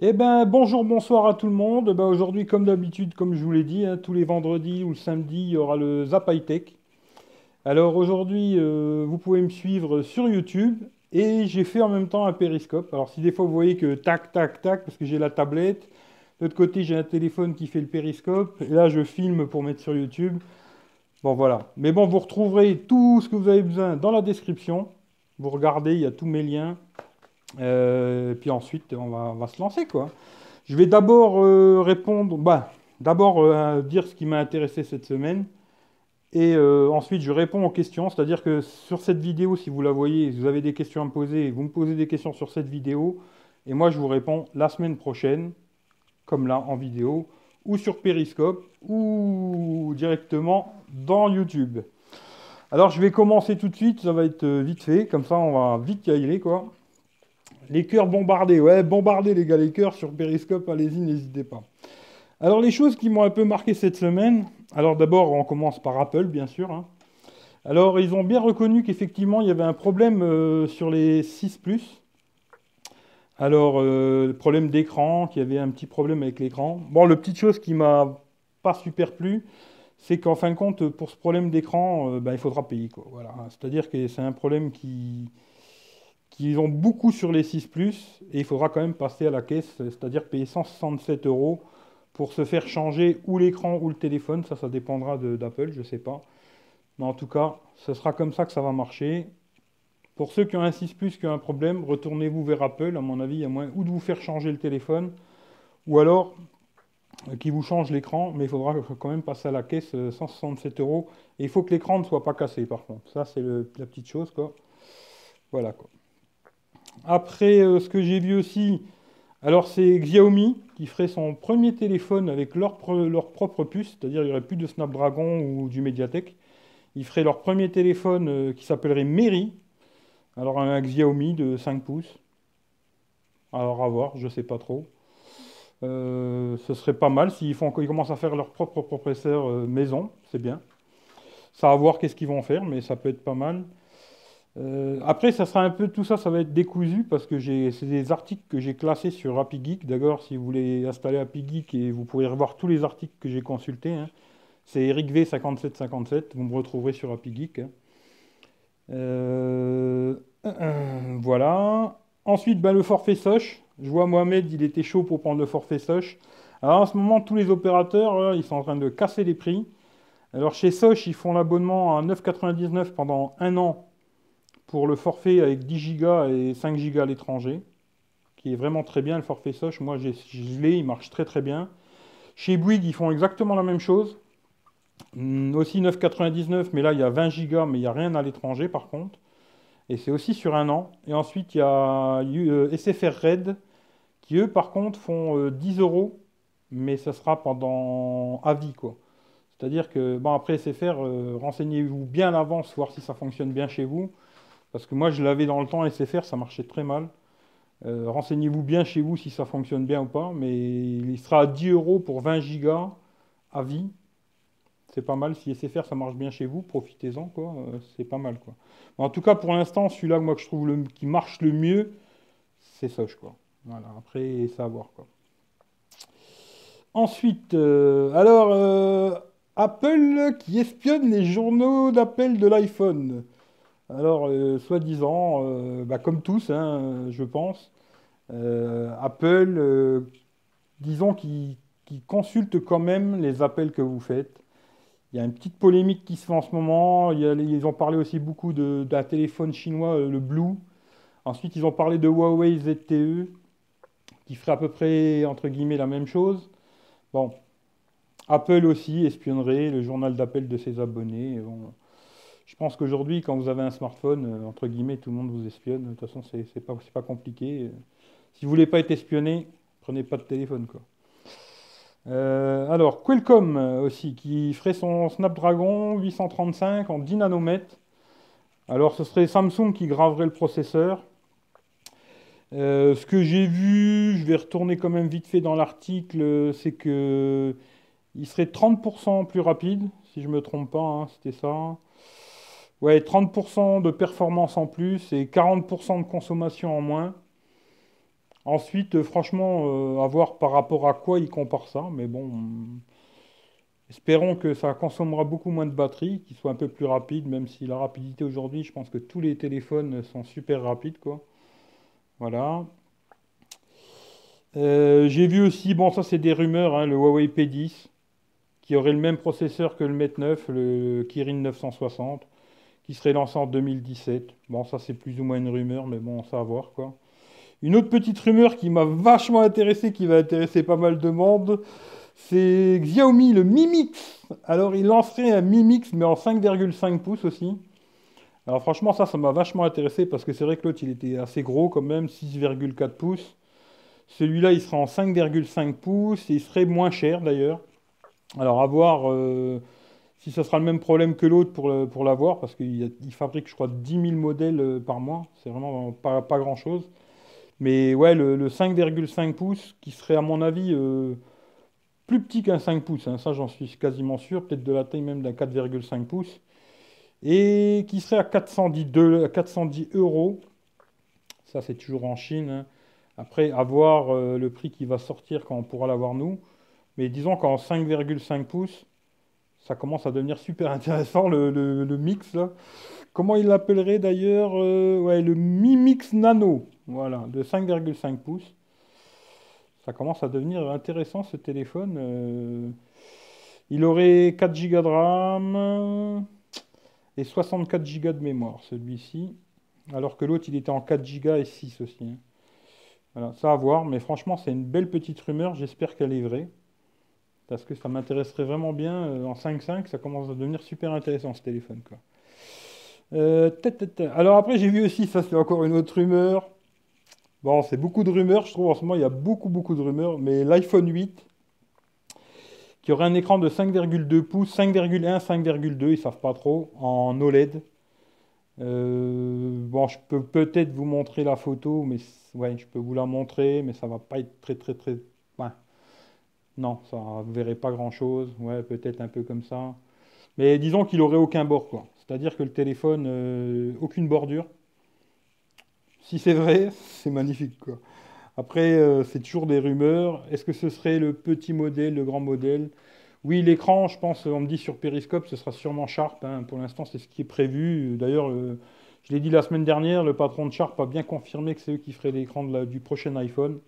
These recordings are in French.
Eh ben, bonjour, bonsoir à tout le monde. Ben, aujourd'hui, comme d'habitude, comme je vous l'ai dit, hein, tous les vendredis ou le samedi, il y aura le Zap High Tech. Alors aujourd'hui, euh, vous pouvez me suivre sur YouTube et j'ai fait en même temps un périscope. Alors si des fois vous voyez que tac, tac, tac, parce que j'ai la tablette, de l'autre côté j'ai un téléphone qui fait le périscope, et là je filme pour mettre sur YouTube. Bon voilà. Mais bon, vous retrouverez tout ce que vous avez besoin dans la description. Vous regardez, il y a tous mes liens. Euh, puis ensuite, on va, se lancer quoi. Je vais d'abord euh, répondre, bah, d'abord euh, dire ce qui m'a intéressé cette semaine. Et ensuite, je réponds aux questions. C'est-à-dire que sur cette vidéo, si vous la voyez, vous avez des questions à me poser, vous me posez des questions sur cette vidéo. Et moi, je vous réponds la semaine prochaine, comme là, en vidéo, ou sur Periscope, ou directement dans YouTube. Alors, je vais commencer tout de suite. Ça va être vite fait. Comme ça, on va vite y aller, quoi. Les cœurs bombardés. Ouais, bombardez, les gars, les cœurs sur Periscope. Allez-y, n'hésitez pas. Alors, les choses qui m'ont un peu marqué cette semaine, alors d'abord, on commence par Apple, bien sûr. Hein. Alors, ils ont bien reconnu qu'effectivement, il y avait un problème euh, sur les 6 Plus. Alors, euh, problème d'écran, qu'il y avait un petit problème avec l'écran. Bon, la petite chose qui m'a pas super plu, c'est qu'en fin de compte, pour ce problème d'écran, euh, ben, il faudra payer. Voilà. C'est-à-dire que c'est un problème qui qu'ils ont beaucoup sur les 6 Plus, et il faudra quand même passer à la caisse, c'est-à-dire payer 167 euros pour se faire changer ou l'écran ou le téléphone. Ça, ça dépendra d'Apple, je ne sais pas. Mais en tout cas, ce sera comme ça que ça va marcher. Pour ceux qui ont un 6 Plus, qui ont un problème, retournez-vous vers Apple. À mon avis, il y a moyen ou de vous faire changer le téléphone, ou alors euh, qui vous change l'écran, mais il faudra quand même passer à la caisse 167 euh, euros. Et il faut que l'écran ne soit pas cassé, par contre. Ça, c'est la petite chose, quoi. Voilà, quoi. Après, euh, ce que j'ai vu aussi, alors c'est Xiaomi qui ferait son premier téléphone avec leur, propre puce, c'est-à-dire il n'y aurait plus de Snapdragon ou du Mediatek. Ils feraient leur premier téléphone euh, qui s'appellerait Meri. Alors un Xiaomi de 5 pouces. Alors à voir, je ne sais pas trop. Euh, ce serait pas mal s'ils font, ils commencent à faire leur propre processeur maison, c'est bien. Ça à voir qu'est-ce qu'ils vont faire, mais ça peut être pas mal. Euh, après, ça sera un peu tout ça, ça va être décousu parce que c'est des articles que j'ai classés sur Happy Geek. D'ailleurs, si vous voulez installer Happy Geek et vous pourrez revoir tous les articles que j'ai consultés, hein, c'est Eric V5757. Vous me retrouverez sur Happy. Hein. Euh, voilà. Ensuite, ben, le forfait Soch. Je vois Mohamed, il était chaud pour prendre le forfait Soch. Alors en ce moment, tous les opérateurs, ils sont en train de casser les prix. Alors chez Soch, ils font l'abonnement à 9,99 pendant un an pour le forfait avec 10 Go et 5 Go à l'étranger, qui est vraiment très bien, le forfait Soch. Moi, je l'ai, il marche très très bien. Chez Bouygues, ils font exactement la même chose. Hmm, aussi 9,99, mais là, il y a 20 Go, mais il n'y a rien à l'étranger par contre. Et c'est aussi sur un an. Et ensuite, il y a euh, SFR Red, qui eux, par contre, font 10 euh, euros, mais ça sera pendant à vie, quoi. C'est-à-dire que, bon, après SFR, euh, renseignez-vous bien à l'avance, voir si ça fonctionne bien chez vous. Parce que moi, je l'avais dans le temps SFR, ça marchait très mal. Euh, renseignez-vous bien chez vous si ça fonctionne bien ou pas, mais il sera à 10 euros pour 20 gigas à vie. C'est pas mal. Si SFR ça marche bien chez vous, profitez-en, quoi. Euh, c'est pas mal, quoi. en tout cas, pour l'instant, celui-là, moi, que je trouve le, qui marche le mieux, c'est Soch, quoi. Voilà. Après, ça à voir, quoi. Ensuite, euh, alors, Apple qui espionne les journaux d'appel de l'iPhone. Alors, euh, soi-disant, euh, bah, comme tous, hein, je pense, euh, Apple, disons qu'ils consultent quand même les appels que vous faites. Il y a une petite polémique qui se fait en ce moment. ils ont parlé aussi beaucoup d'un téléphone chinois, le Blue. Ensuite, ils ont parlé de Huawei ZTE, qui ferait à peu près, entre guillemets, la même chose. Bon, Apple aussi espionnerait le journal d'appel de ses abonnés. Je pense qu'aujourd'hui, quand vous avez un smartphone, euh, entre guillemets, tout le monde vous espionne. De toute façon, c'est pas, pas compliqué. Si vous voulez pas être espionné, prenez pas de téléphone. Euh, alors, Qualcomm euh, aussi, qui ferait son Snapdragon 835 en 10 nanomètres. Alors, ce serait Samsung qui graverait le processeur. ce que j'ai vu, je vais retourner quand même vite fait dans l'article, c'est que il serait 30% plus rapide, si je ne me trompe pas, hein, c'était ça. Ouais, 30% de performance en plus et 40% de consommation en moins. Ensuite, euh, franchement, euh, à voir par rapport à quoi il compare ça. Mais bon, espérons que ça consommera beaucoup moins de batterie, qu'il soit un peu plus rapide, même si la rapidité aujourd'hui, je pense que tous les téléphones sont super rapides, quoi. Voilà. Euh, j'ai vu aussi, bon, ça c'est des rumeurs, hein, le Huawei P10, qui aurait le même processeur que le Mate 9, le Kirin 960, qui serait lancé en 2017. Bon, ça c'est plus ou moins une rumeur, mais bon, ça va voir, quoi. Une autre petite rumeur qui m'a vachement intéressé, qui va intéresser pas mal de monde, c'est Xiaomi, le Mi Mix. Alors, il lancerait un Mi Mix, mais en 5,5 pouces aussi. Alors, franchement, ça, ça m'a vachement intéressé parce que c'est vrai que l'autre, il était assez gros quand même, 6,4 pouces. Celui-là, il sera en 5,5 pouces et il serait moins cher d'ailleurs. Alors, à voir euh, si ça sera le même problème que l'autre pour, pour l'avoir parce qu'il fabrique, je crois, 10 000 modèles euh, par mois. C'est vraiment pas, pas grand-chose. Mais ouais, le, 5,5 pouces qui serait, à mon avis, euh, plus petit qu'un 5 pouces, hein, ça j'en suis quasiment sûr, peut-être de la taille même d'un 4,5 pouces, et qui serait à 410, 410 euros. Ça c'est toujours en Chine. Hein. Après, à voir euh, le prix qui va sortir quand on pourra l'avoir nous. Mais disons qu'en 5,5 pouces, ça commence à devenir super intéressant le, mix. Comment il l'appellerait d'ailleurs euh, Ouais, le Mi Mix Nano, voilà, de 5,5 pouces ça commence à devenir intéressant ce téléphone. Euh. il aurait 4 Go de RAM et 64 Go de mémoire, celui-ci. Alors que l'autre, il était en 4 Go et 6 aussi. Hein. Voilà, ça à voir, mais franchement, c'est une belle petite rumeur. J'espère qu'elle est vraie. Parce que ça m'intéresserait vraiment bien. Euh, en 5.5, ça commence à devenir super intéressant ce téléphone. Quoi. Euh, Alors après, j'ai vu aussi, ça c'est encore une autre rumeur. Bon, c'est beaucoup de rumeurs, je trouve en ce moment il y a beaucoup beaucoup de rumeurs, mais l'iPhone 8 qui aurait un écran de 5,2 pouces, 5,1, 5,2, ils savent pas trop, en OLED. Euh, bon, je peux peut-être vous montrer la photo, mais ouais, je peux vous la montrer, mais ça va pas être très très très. Non, ça vous verrez pas grand chose. Ouais, peut-être un peu comme ça. Mais disons qu'il aurait aucun bord. C'est-à-dire que le téléphone, euh, aucune bordure. Si c'est vrai, c'est magnifique. Après, euh, c'est toujours des rumeurs. Est-ce que ce serait le petit modèle, le grand modèle? Oui, l'écran, je pense, on me dit sur Periscope, ce sera sûrement Sharp. Hein. Pour l'instant, c'est ce qui est prévu. D'ailleurs, je l'ai dit la semaine dernière, le patron de Sharp a bien confirmé que c'est eux qui feraient l'écran du prochain iPhone.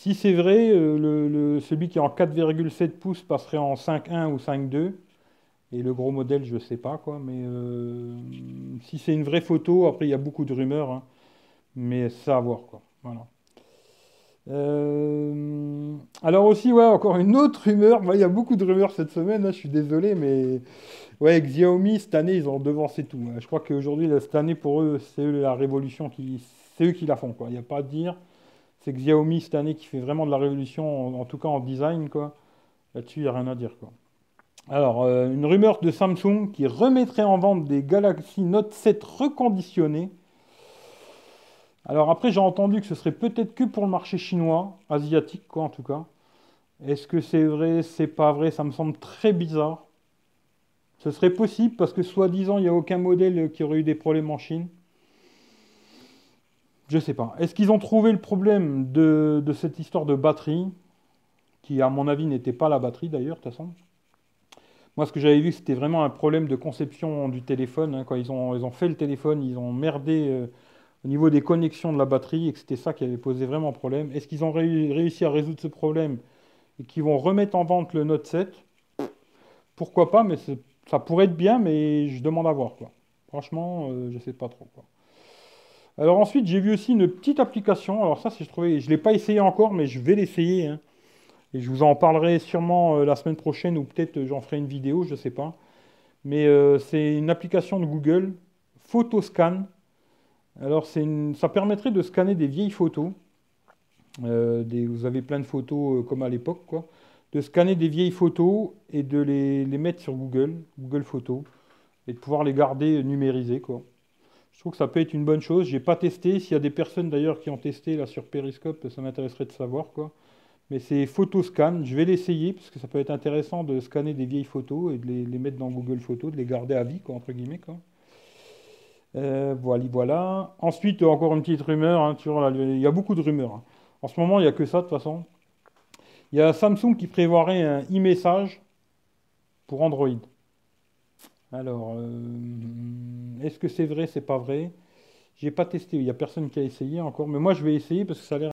Si c'est vrai, euh, celui qui est en 4,7 pouces passerait en 5.1 ou 5.2. Et le gros modèle, je ne sais pas, quoi. Mais euh, si c'est une vraie photo, après, il y a beaucoup de rumeurs. Hein. mais ça à voir, quoi. Voilà. Euh, alors aussi, ouais, encore une autre rumeur. il y a beaucoup de rumeurs cette semaine, hein, je suis désolé, mais ouais, Xiaomi, cette année, ils ont devancé tout. Hein. Je crois qu'aujourd'hui, cette année, pour eux, c'est la révolution, qui, c'est eux qui la font. Il n'y a pas à dire. C'est Xiaomi, cette année, qui fait vraiment de la révolution, en, tout cas en design. Là-dessus, il n'y a rien à dire. Alors, euh, une rumeur de Samsung qui remettrait en vente des Galaxy Note 7 reconditionnés. Alors après, j'ai entendu que ce serait peut-être que pour le marché chinois, asiatique quoi en tout cas. Est-ce que c'est vrai, c'est pas vrai? Ça me semble très bizarre. Ce serait possible parce que soi-disant, il n'y a aucun modèle qui aurait eu des problèmes en Chine. Je sais pas. Est-ce qu'ils ont trouvé le problème de, cette histoire de batterie Qui, à mon avis, n'était pas la batterie d'ailleurs, de toute façon? Moi, ce que j'avais vu, c'était vraiment un problème de conception du téléphone. Hein. quand ils ont, fait le téléphone, ils ont merdé euh, au niveau des connexions de la batterie et que c'était ça qui avait posé vraiment problème. Est-ce qu'ils ont réussi à résoudre ce problème et qu'ils vont remettre en vente le Note 7 Pourquoi pas, mais ça pourrait être bien, mais je demande à voir. Quoi. Franchement, euh, je ne sais pas trop. Quoi. Alors ensuite, j'ai vu aussi une petite application. Alors ça, je je ne l'ai pas essayé encore, mais je vais l'essayer. Hein. Et je vous en parlerai sûrement euh, la semaine prochaine ou peut-être euh, j'en ferai une vidéo, je ne sais pas. Mais euh, c'est une application de Google, Photoscan. Alors ça permettrait de scanner des vieilles photos. vous avez plein de photos comme à l'époque, quoi. De scanner des vieilles photos et de les, mettre sur Google, Google Photos, et de pouvoir les garder numérisées, quoi. Je trouve que ça peut être une bonne chose. Je n'ai pas testé. S'il y a des personnes d'ailleurs qui ont testé sur Periscope, ça m'intéresserait de savoir, quoi mais c'est Photoscan. Je vais l'essayer parce que ça peut être intéressant de scanner des vieilles photos et de les, mettre dans Google Photos, de les garder à vie, quoi, entre guillemets. Quoi. Euh, voilà, voilà. Ensuite, encore une petite rumeur. hein, sur la- il y a beaucoup de rumeurs. hein. En ce moment, il n'y a que ça, de toute façon. Il y a Samsung qui prévoirait un e-message pour Android. Alors, euh, est-ce que c'est vrai, c'est pas vrai? J'ai pas testé, il n'y a personne qui a essayé encore, mais moi je vais essayer parce que ça a l'air